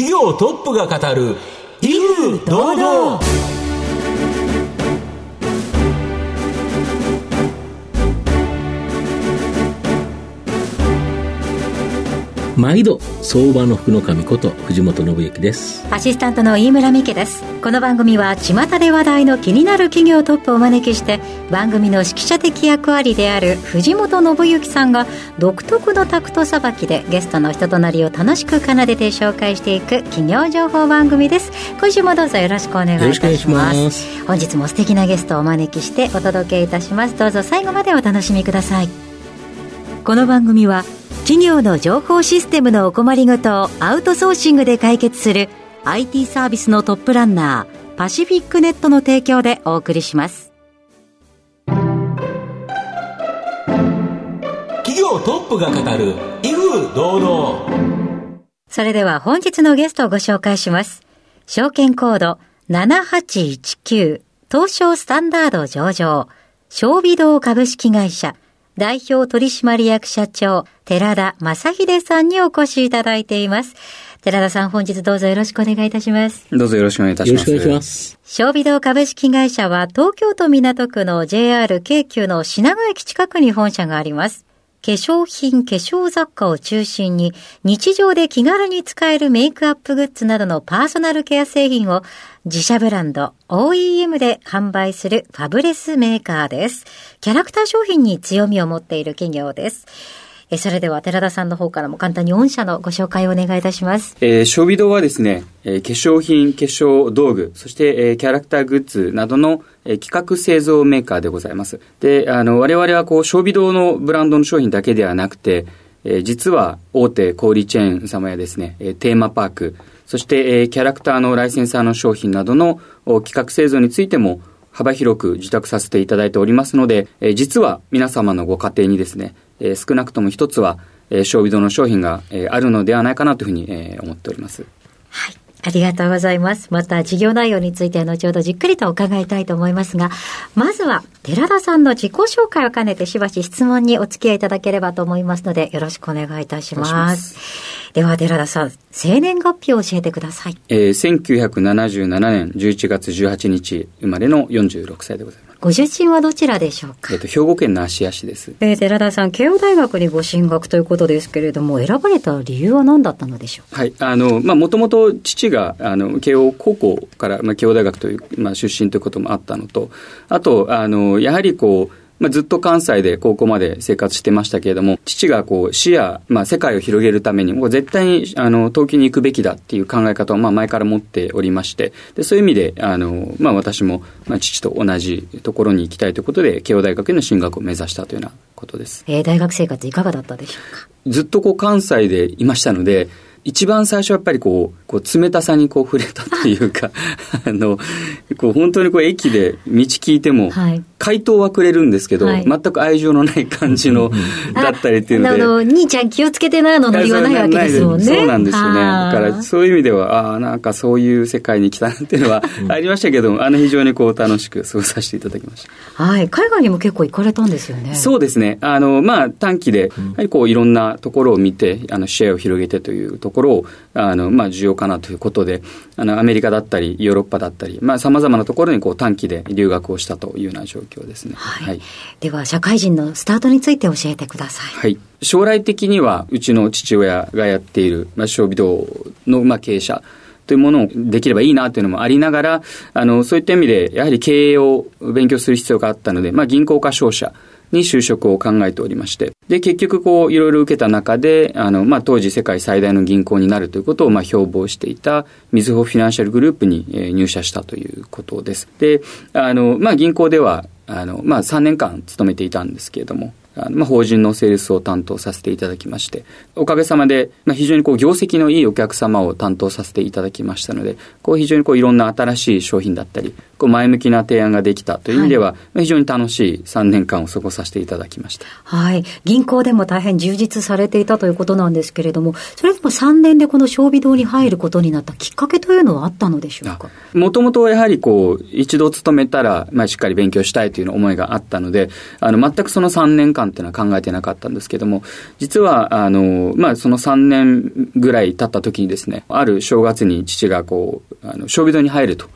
企業トップが語る威風堂々。毎度相場の福の神こと藤本信之です。アシスタントの飯村美希です。この番組は巷で話題の気になる企業トップをお招きして番組の指揮者的役割である藤本信之さんが独特のタクトさばきでゲストの人となりを楽しく奏でて紹介していく企業情報番組です。今週もどうぞよろしくお願いいたします。本日も素敵なゲストをお招きしてお届けいたします。どうぞ最後までお楽しみください。この番組は企業の情報システムのお困りごとをアウトソーシングで解決する IT サービスのトップランナーパシフィックネットの提供でお送りします。企業トップが語る威風堂々。それでは本日のゲストをご紹介します。証券コード7819東証スタンダード上場小微堂株式会社代表取締役社長、寺田正秀さんにお越しいただいています。寺田さん、本日どうぞよろしくお願いいたします。どうぞよろしくお願いいたします。よろしくお願いします。小微堂株式会社は東京都港区の JR 京急の品川駅近くに本社があります。化粧品、化粧雑貨を中心に日常で気軽に使えるメイクアップグッズなどのパーソナルケア製品を自社ブランド OEM で販売するファブレスメーカーです。キャラクター商品に強みを持っている企業です。えそれでは寺田さんの方からも簡単に御社のご紹介をお願いいたします。えー、小微堂はですね、えー、化粧品、化粧道具、そして、えー、キャラクターグッズなどの、えー、企画製造メーカーでございます。で、あの、我々はこう、小微堂のブランドの商品だけではなくて、えー、実は大手小売チェーン様やですね、えー、テーマパーク、そして、えー、キャラクターのライセンサーの商品などの企画製造についても幅広く受託させていただいておりますので、えー、実は皆様のご家庭にですね、えー、少なくとも一つは、えー、小微堂の商品が、えー、あるのではないかなというふうに、えー、思っております。はい。ありがとうございます。また事業内容については後ほどじっくりと伺いたいと思いますが、まずは寺田さんの自己紹介を兼ねてしばし質問にお付き合いいただければと思いますので、よろしくお願いいたします。では寺田さん、生年月日を教えてください。えー、1977年11月18日生まれの46歳でございます。ご出身はどちらでしょうか？えっ、と、兵庫県の芦屋市です。えー、寺田さん、慶応大学にご進学ということですけれども、選ばれた理由は何だったのでしょうはい。あの、まあ、もともと父が、あの、慶応高校から、まあ、慶応大学という、まあ、出身ということもあったのと、あと、あの、やはりこう、まあ、ずっと関西で高校まで生活してましたけれども、父がこう視野、まあ、世界を広げるために、もう絶対にあの東京に行くべきだっていう考え方をまあ前から持っておりまして、でそういう意味で、あのまあ、私も、まあ、父と同じところに行きたいということで、慶応大学への進学を目指したというようなことです。えー、大学生活いかがだったでしょうか？ずっとこう関西でいましたので、一番最初はやっぱりこう、こう冷たさにこう触れたっていうか、あの、こう本当にこう駅で道聞いても、回答はくれるんですけど、はい、全く愛情のない感じの、だったりっていうので。あの、兄ちゃん気をつけてなのノリはないわけですもんね。そうなんですよね。だからそういう意味では、ああ、なんかそういう世界に来たなっていうのは ありましたけど、あの非常にこう楽しく過ごさせていただきました。はい。海外にも結構行かれたんですよね。そうですね。あの、まあ短期で、やはりこういろんなところを見て、あの、シェアを広げてというところを、あの、まあ重要かなということで、あの、アメリカだったり、ヨーロッパだったり、まあ様々なところにこう短期で留学をしたというような状況ですね。はいはい、では、社会人のスタートについて教えてください。はい。将来的には、うちの父親がやっている、まあ、小微堂の、まあ、経営者というものをできればいいなというのもありながら、あの、そういった意味で、やはり経営を勉強する必要があったので、まあ、銀行か商社、に就職を考えておりまして。で、結局こう、いろいろ受けた中で、あの、まあ、当時世界最大の銀行になるということを、まあ、標榜していた、みずほフィナンシャルグループに、え入社したということです。で、あの、まあ、銀行では、あの、まあ、3年間勤めていたんですけれども、あのまあ、法人のセールスを担当させていただきまして、おかげさまで、まあ、非常にこう業績のいいお客様を担当させていただきましたので、こう非常にこういろんな新しい商品だったり、こう前向きな提案ができたという意味では、非常に楽しい3年間を過ごさせていただきました。はい。銀行でも大変充実されていたということなんですけれども、それでも3年でこの小微堂に入ることになったきっかけというのはあったのでしょうか？もともとやはりこう、一度勤めたら、まあしっかり勉強したいという思いがあったので、あの、全くその3年間っていうのは考えてなかったんですけども、実は、あの、まあその3年ぐらい経った時にですね、ある正月に父がこう、あの、小微堂に入ると、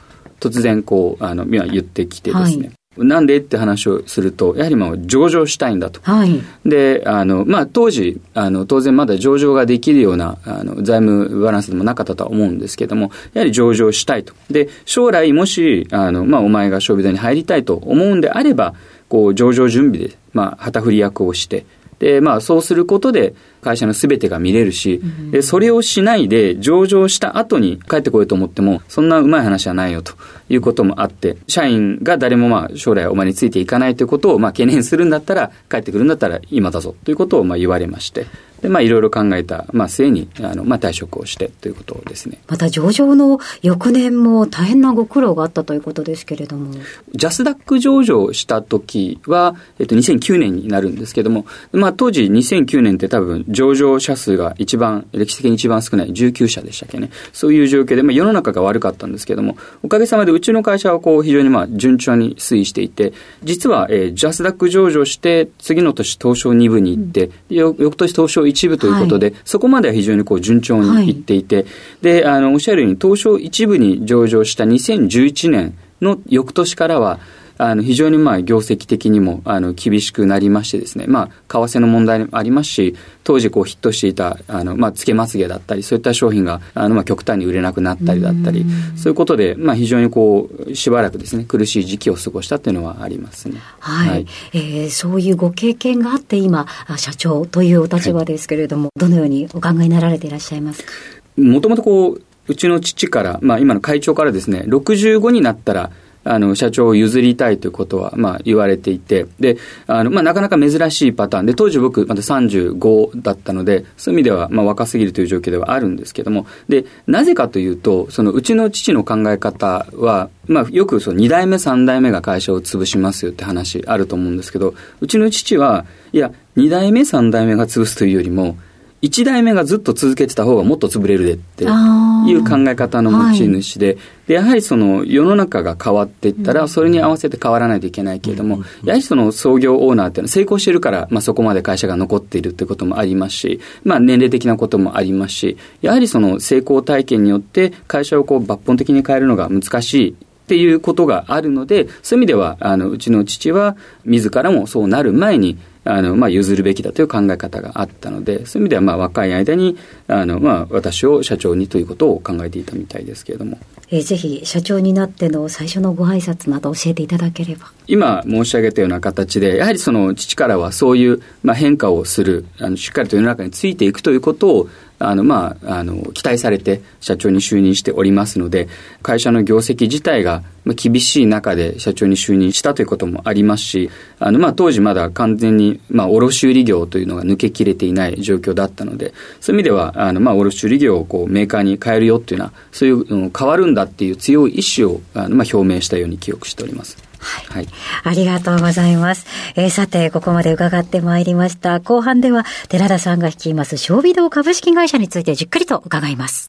突然こう、あの、言ってきてですね、はいなんでって話をすると、やはりまあ上場したいんだと。はい、で、あの、まあ当時、あの、当然まだ上場ができるような、あの、財務バランスでもなかったとは思うんですけども、やはり上場したいと。で、将来もし、あの、まあお前が勝負台に入りたいと思うんであれば、こう、上場準備で、まあ、旗振り役をして、で、まあ、そうすることで、会社のすべてが見れるし、で、それをしないで上場した後に帰ってこようと思っても、そんなうまい話はないよということもあって、社員が誰もまあ将来お前についていかないということをまあ懸念するんだったら、帰ってくるんだったら今だぞということをまあ言われまして、で、まあ、いろいろ考えた、まあ、末に、あの、まあ、退職をしてということですね。また、上場の翌年も大変なご苦労があったということですけれども。ジャスダック上場した時は、えっと、2009年になるんですけども、まあ、当時2009年って多分、上場者数が一番、歴史的に一番少ない19社でしたっけね。そういう状況で、まあ、世の中が悪かったんですけども、おかげさまでうちの会社はこう、非常にまあ、順調に推移していて、実は、えー、ジャスダック上場して、次の年東証2部に行って、うん、翌年東証1一部ということで、はい、そこまでは非常にこう順調にいっていて、はい、で、あの、おっしゃるように、東証一部に上場した2011年の翌年からは、あの、非常にまあ、業績的にも、あの、厳しくなりましてですね、まあ、為替の問題もありますし、当時こうヒットしていた、あの、まあ、つけまつげだったり、そういった商品が、あの、まあ、極端に売れなくなったりだったり、そういうことで、まあ、非常にこう、しばらくですね、苦しい時期を過ごしたっていうのはありますね。はい。はい、えー、そういうご経験があって、今、社長というお立場ですけれども、はい、どのようにお考えになられていらっしゃいますか？もともとこう、うちの父から、まあ、今の会長からですね、65になったら、あの、社長を譲りたいということは、まあ、言われていて、で、あの、まあ、なかなか珍しいパターン。で、当時僕、まだ35だったので、そういう意味では、まあ、若すぎるという状況ではあるんですけども、で、なぜかというと、その、うちの父の考え方は、まあ、よくその2代目、3代目が会社を潰しますよって話あると思うんですけど、うちの父は、いや、2代目、3代目が潰すというよりも、1代目がずっと続けてた方がもっと潰れるでっていう考え方の持ち主で、はい、で、やはりその世の中が変わっていったら、それに合わせて変わらないといけないけれども、やはりその創業オーナーっていうのは成功してるから、まあそこまで会社が残っているということもありますし、まあ年齢的なこともありますし、やはりその成功体験によって会社をこう抜本的に変えるのが難しいっていうことがあるので、そういう意味では、あの、うちの父は、自らもそうなる前に、あの、まあ、譲るべきだという考え方があったので、そういう意味では、まあ、若い間に、あの、まあ、私を社長にということを考えていたみたいですけれども。えー、ぜひ、社長になっての最初のご挨拶など教えていただければ。今申し上げたような形で、やはりその父からはそういう、まあ、変化をする、あの、しっかりと世の中についていくということを、あの、まあ、あの、期待されて社長に就任しておりますので、会社の業績自体が厳しい中で社長に就任したということもありますし、あの、まあ、当時まだ完全に、まあ、卸売業というのが抜けきれていない状況だったので、そういう意味では、あの、まあ、卸売業をこう、メーカーに変えるよっていうのは、そういう、変わるんだっていう強い意志を、あの、まあ、表明したように記憶しております。はい。ありがとうございます。えー、さて、ここまで伺ってまいりました。後半では、寺田さんが率います小微堂株式会社についてじっくりと伺います。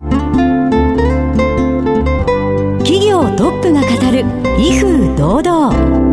企業トップが語る、威風堂々。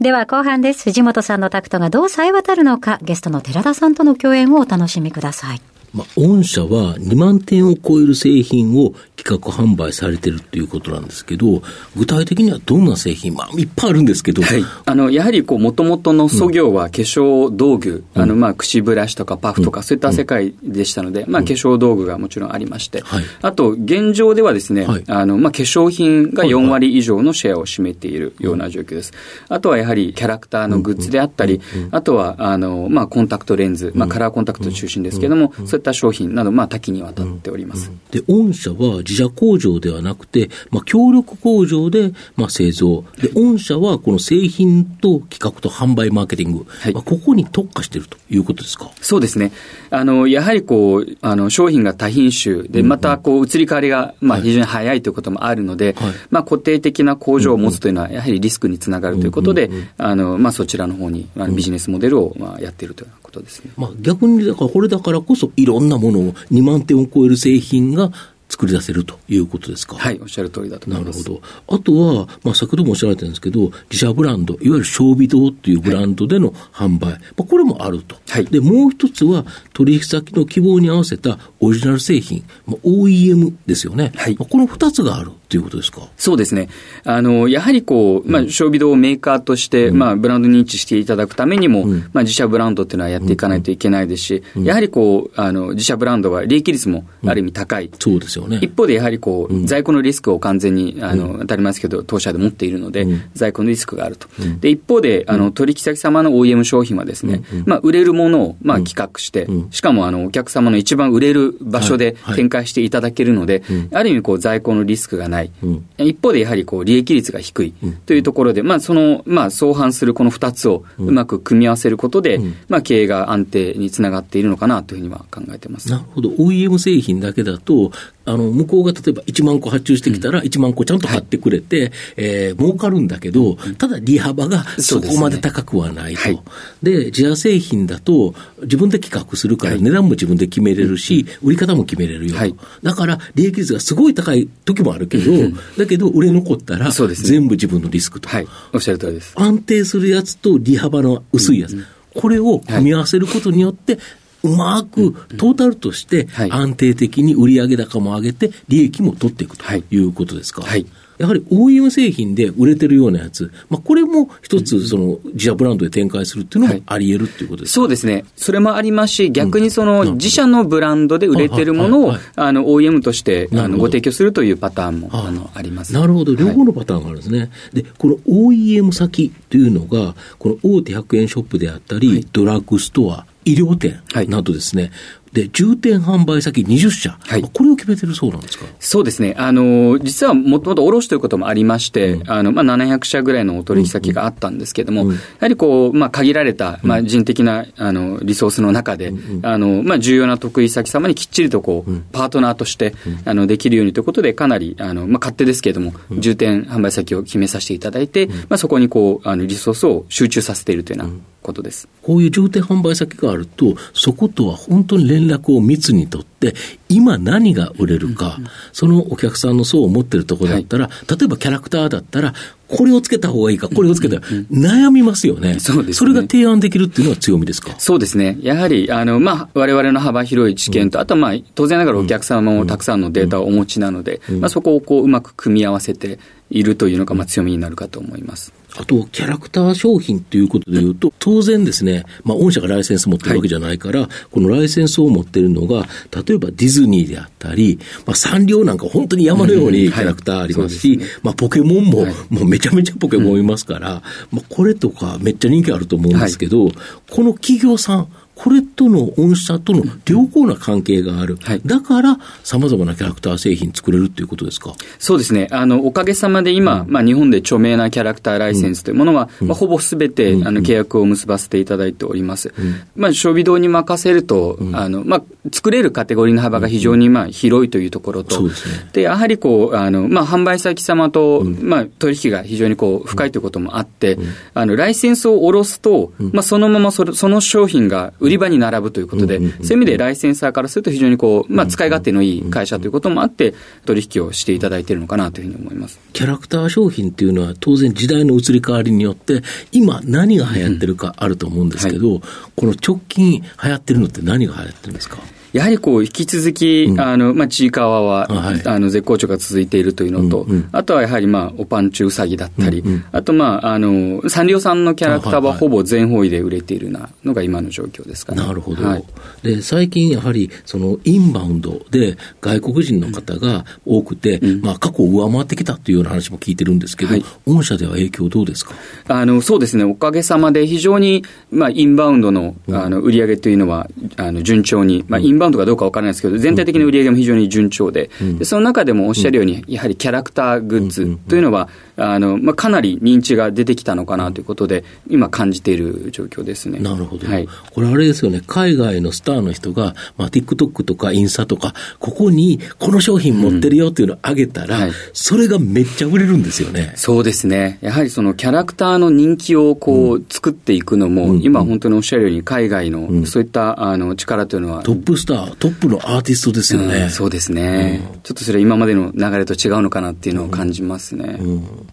では後半です。藤本さんのタクトがどう冴え渡るのか、ゲストの寺田さんとの共演をお楽しみください。まあ、御社は2万点を超える製品を企画販売されてるっていうことなんですけど、具体的にはどんな製品、まあ、いっぱいあるんですけど、はい、あのやはりこう、もともとの素業は化粧道具、うん、あのまあ櫛ブラシとかパフとか、そういった世界でしたので、うん、まあ、化粧道具がもちろんありまして、はい、あと、現状ではですね、はい、あのまあ、化粧品が4割以上のシェアを占めているような状況です。あとはやはりキャラクターのグッズであったり、あとはあの、まあ、コンタクトレンズ、まあ、カラーコンタクト中心ですけれども、そういったった商品など、まあ、多岐にわたっております。で、御社は自社工場ではなくて、まあ、協力工場で、まあ、製造。で、御社はこの製品と企画と販売マーケティング、はいまあ、ここに特化しているということですか？そうですね。あの、やはりこう、あの、商品が多品種で、またこう、移り変わりが、まあ、非常に早いということもあるので、はいまあ、固定的な工場を持つというのは、やはりリスクにつながるということで、あの、まあ、そちらの方に、あのビジネスモデルを、まあ、やっているということですね。まあ、逆に、だからこれだからこそ、いろんなものを2万点を超える製品が作り出せるということですか？はい、おっしゃる通りだと思ます。ないるほど。あとは、まあ、先ほどもおっしゃられたんですけど、自社ブランド、いわゆる小微堂っていうブランドでの販売、まあ、これもあると。はいで、もう一つは、取引先の希望に合わせたオリジナル製品、まあ、OEM ですよね。はい。まあこの二つがあるということですか？そうですね。あの、やはりこう、まあ、小微堂をメーカーとして、まあ、ブランド認知していただくためにも、まあ、自社ブランドっていうのはやっていかないといけないですし、やはりこう、あの、自社ブランドは利益率もある意味高い。そうですよね。一方でやはりこう、在庫のリスクを完全に、あの、当たり前ですけど、当社で持っているので、在庫のリスクがあると。で、一方で、あの、取引先様の OEM 商品はですね、まあ、売れるものを、まあ、企画して、しかも、あの、お客様の一番売れる場所ではいはい。展開していただけるので、ある意味、こう、在庫のリスクがない。一方で、やはりこう、利益率が低いというところで、まあ、その、まあ、相反するこの二つをうまく組み合わせることで、まあ、経営が安定につながっているのかなというふうには考えてます。なるほど。OEM 製品だけだと、あの、向こうが例えば1万個発注してきたら、1万個ちゃんと買ってくれて、えー儲かるんだけど、ただ利幅がそこまで高くはないと。はい。で、自社製品だと、自分で企画するから値段も自分で決めれるし、売り方も決めれるよと。はい。だから、利益率がすごい高い時もあるけど、だけど、売れ残ったら、全部自分のリスクと。はい。おっしゃる通りです。安定するやつと利幅の薄いやつ、これを組み合わせることによって、うまくトータルとしてはい。安定的に売上高も上げて、利益も取っていくとはい。いうことですか？はい。やはり OEM 製品で売れてるようなやつ、まあ、これも一つ、その自社ブランドで展開するっていうのもあり得るっていうことですか、そうですね。それもありますし、逆にその自社のブランドで売れてるものをはい。はい、あの、OEM として、あの、ご提供するというパターンも、ああの、あります。なるほど、両はい。方のパターンがあるんですね。で、この OEM 先というのが、この大手100円ショップであったり、ドラッグストア、医療店はい。などですね、で、重点販売先20社、はい。まあこれを決めてるそうなんですか？そうですね。あの、実はもともと卸ということもありまして、あの、まあ、700社ぐらいのお取引先があったんですけども、やはりこう、まあ、限られた、まあ、人的な、あの、リソースの中で、あの、まあ、重要な得意先様にきっちりとこう、パートナーとして、あの、できるようにということで、かなり、あの、まあ、勝手ですけれども、重点販売先を決めさせていただいて、まあ、そこにこう、あの、リソースを集中させているというようなことです。こういう重点販売先があると、そことは本当に連絡を密にとって、今何が売れるか、そのお客さんの層を持ってるところだったら、例えばキャラクターだったら、これをつけた方がいいか、これをつけたら、悩みますよね。そうですね。それが提案できるっていうのは強みですか？そうですね。やはり、あの、まあ、我々の幅広い知見と、あとはまあ、当然ながらお客様もたくさんのデータをお持ちなので、まあ、そこをこう、うまく組み合わせているというのが、まあ、強みになるかと思います。あと、キャラクター商品ということでいうと、当然ですね、まあ、御社がライセンス持ってるわけじゃないから、このライセンスを持ってるのが、例えばディズニーであったり、まあ、サンリオなんか本当に山のようにキャラクターありますし、まあ、ポケモンも、はい。もうめちゃめちゃポケモンいますから、まあ、これとかめっちゃ人気あると思うんですけど、この企業さん、これとの御社との良好な関係がある。はい。だから、様々なキャラクター製品作れるっていうことですか？そうですね。あの、おかげさまで今、まあ、日本で著名なキャラクターライセンスというものは、まあ、ほぼすべて、あの、契約を結ばせていただいております。まあ、小微堂に任せると、あの、まあ、作れるカテゴリーの幅が非常に、まあ、広いというところと、ですね。で、やはりこう、あの、まあ、販売先様と、まあ、取引が非常にこう、深いということもあって、あの、ライセンスを下ろすと、まあ、そのままそれその商品が売り場に並ぶということで、そういう意味でライセンサーからすると非常にこう、まあ、使い勝手のいい会社ということもあって、取引をしていただいているのかなというふうに思います。キャラクター商品っていうのは当然時代の移り変わりによって今何が流行ってるかあると思うんですけど、この直近流行ってるのって何が流行ってるんですか？やはりこう、引き続き、あの、まあ、ちいかわは、あはい。あの、絶好調が続いているというのと、あとはやはり、まあ、おパンチウサギだったり、あと、まあ、あの、サンリオさんのキャラクターあはほぼ全方位で売れているなのが今の状況ですかね。なるほど、はい。で最近やはりそのインバウンドで外国人の方が多くて、まあ、過去を上回ってきたというような話も聞いてるんですけど、はい。御社では影響どうですか？あの、そうですね、おかげさまで非常に、まあ、インバウンドの、あの、売り上げというのは、あの、順調に、まあ、インバウンドバウンドかどうかわからないですけど、全体的に売り上げも非常に順調で、でその中でもおっしゃるように、やはりキャラクターグッズというのは、あのまあ、かなり認知が出てきたのかなということで、今、感じている状況ですね。なるほど。はい、これあれですよね、海外のスターの人が、まあ、TikTok とかインスタとか、ここにこの商品持ってるよっていうのをあげたら、うんはい、それがめっちゃ売れるんですよね。そうですね。やはりそのキャラクターの人気をこう、作っていくのも、うん、今本当におっしゃるように海外のそういったあの力というのは、トップスター、トップのアーティストですよね。そうですね、ちょっとそれは今までの流れと違うのかなっていうのを感じますね。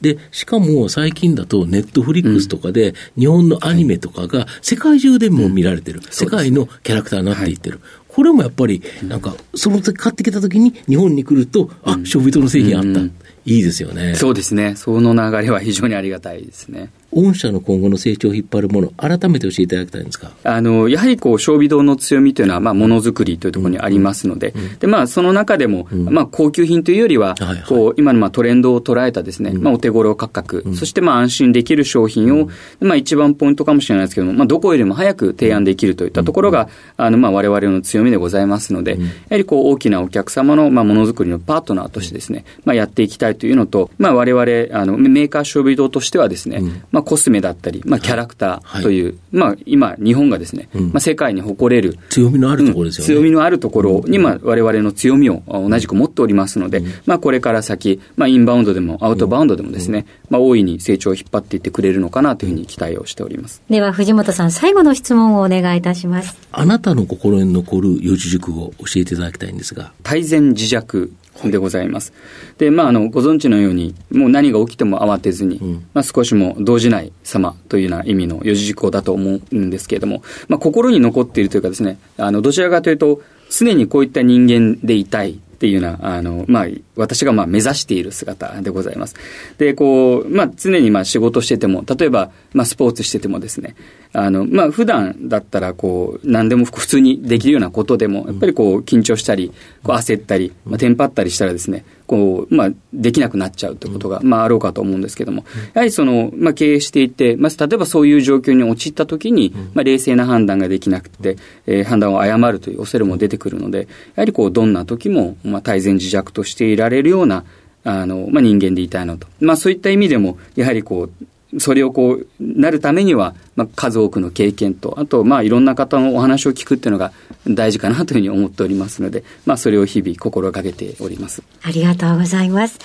で、しかも最近だとネットフリックスとかで日本のアニメとかが世界中でも見られてる。世界のキャラクターになっていってる。これもやっぱり、なんか、その時買ってきた時に日本に来ると、あ、ショビトの製品あった。いいですよね。そうですね。その流れは非常にありがたいですね。御社の今後の成長を引っ張るもの、改めて教えていただきたいんですか？あのやはりこう、小微堂の強みというのは、まあ、ものづくりというところにありますので、うん、でまあ、その中でも、うん、まあ、高級品というよりは、はいはい、こう今のまあトレンドを捉えたですね、うん、まあ、お手頃価格、そしてまあ安心できる商品を、まあ、一番ポイントかもしれないですけども、まあ、どこよりも早く提案できるといったところが、あのまあ我々の強みでございますので、やはりこう大きなお客様のまあものづくりのパートナーとしてですね、まあ、やっていきたいというのと、まあ、我々あのメーカー小微堂としてはですね、まあ、コスメだったり、まあ、キャラクターという、はい、まあ、今、日本がですね、うん、まあ、世界に誇れる強みのあるところですよね、うん、強みのあるところに、まあ、我々の強みを同じく持っておりますので、うん、まあ、これから先、まあ、インバウンドでもアウトバウンドでもですね、まあ、大いに成長を引っ張っていってくれるのかなというふうに期待をしております。では藤本さん最後の質問をお願いいたします。あなたの心に残る四字熟語を教えていただきたいんですが。大前自弱でございます。で、まあ、あの、ご存知のように、もう何が起きても慌てずに、うん、まあ、少しも動じない様というような意味の四字熟語だと思うんですけれども、まあ、心に残っているというかですね、あの、どちらかというと、常にこういった人間でいたいっていうような、あの、まあ、私がまあ目指している姿でございます。で、こう、まあ、常にまあ仕事してても、例えば、まあ、スポーツしててもですね、あの、まあ、普段だったら、こう、何でも普通にできるようなことでも、やっぱりこう、緊張したり、こう焦ったり、まあ、テンパったりしたらですね、こう、まあ、できなくなっちゃうということが、まあ、あろうかと思うんですけども、やはりその、まあ、経営していて、まあ、例えばそういう状況に陥ったときに、まあ、冷静な判断ができなくて、えー、判断を誤るという恐れも出てくるので、やはりこう、どんな時も、まあ、大前自弱としていられるような、あの、まあ、人間でいたいのと。まあ、そういった意味でも、やはりこう、それをこう、なるためには、まあ、数多くの経験と、あと、まあ、いろんな方のお話を聞くっていうのが大事かなというふうに思っておりますので、まあ、それを日々心がけております。ありがとうございます。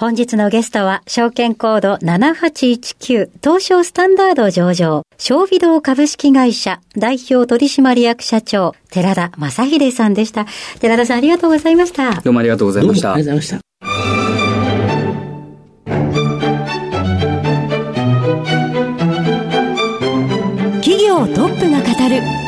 本日のゲストは、証券コード7819東証スタンダード上場、小微堂株式会社代表取締役社長、寺田正秀さんでした。寺田さんありがとうございました。どうもありがとうございました。ありがとうございました。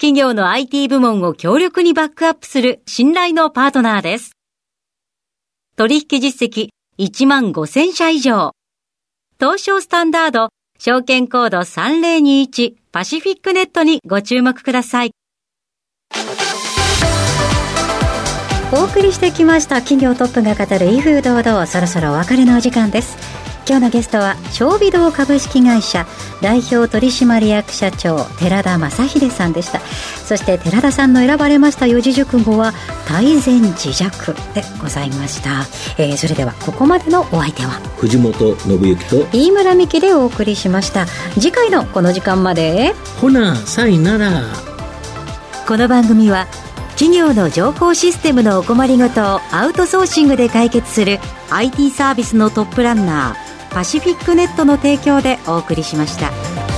企業の IT 部門を強力にバックアップする信頼のパートナーです。取引実績1万5000社以上。東証スタンダード証券コード3021パシフィックネットにご注目ください。お送りしてきました企業トップが語る威風堂々そろそろお別れのお時間です。今日のゲストは小微堂株式会社代表取締役社長寺田正秀さんでした。そして寺田さんの選ばれました四字熟語は大前自弱でございました、えー、それではここまでのお相手は藤本信之と飯村美希でお送りしました。次回のこの時間まで。ほなさいなら。この番組は企業の情報システムのお困りごとをアウトソーシングで解決する IT サービスのトップランナーパシフィックネットの提供でお送りしました。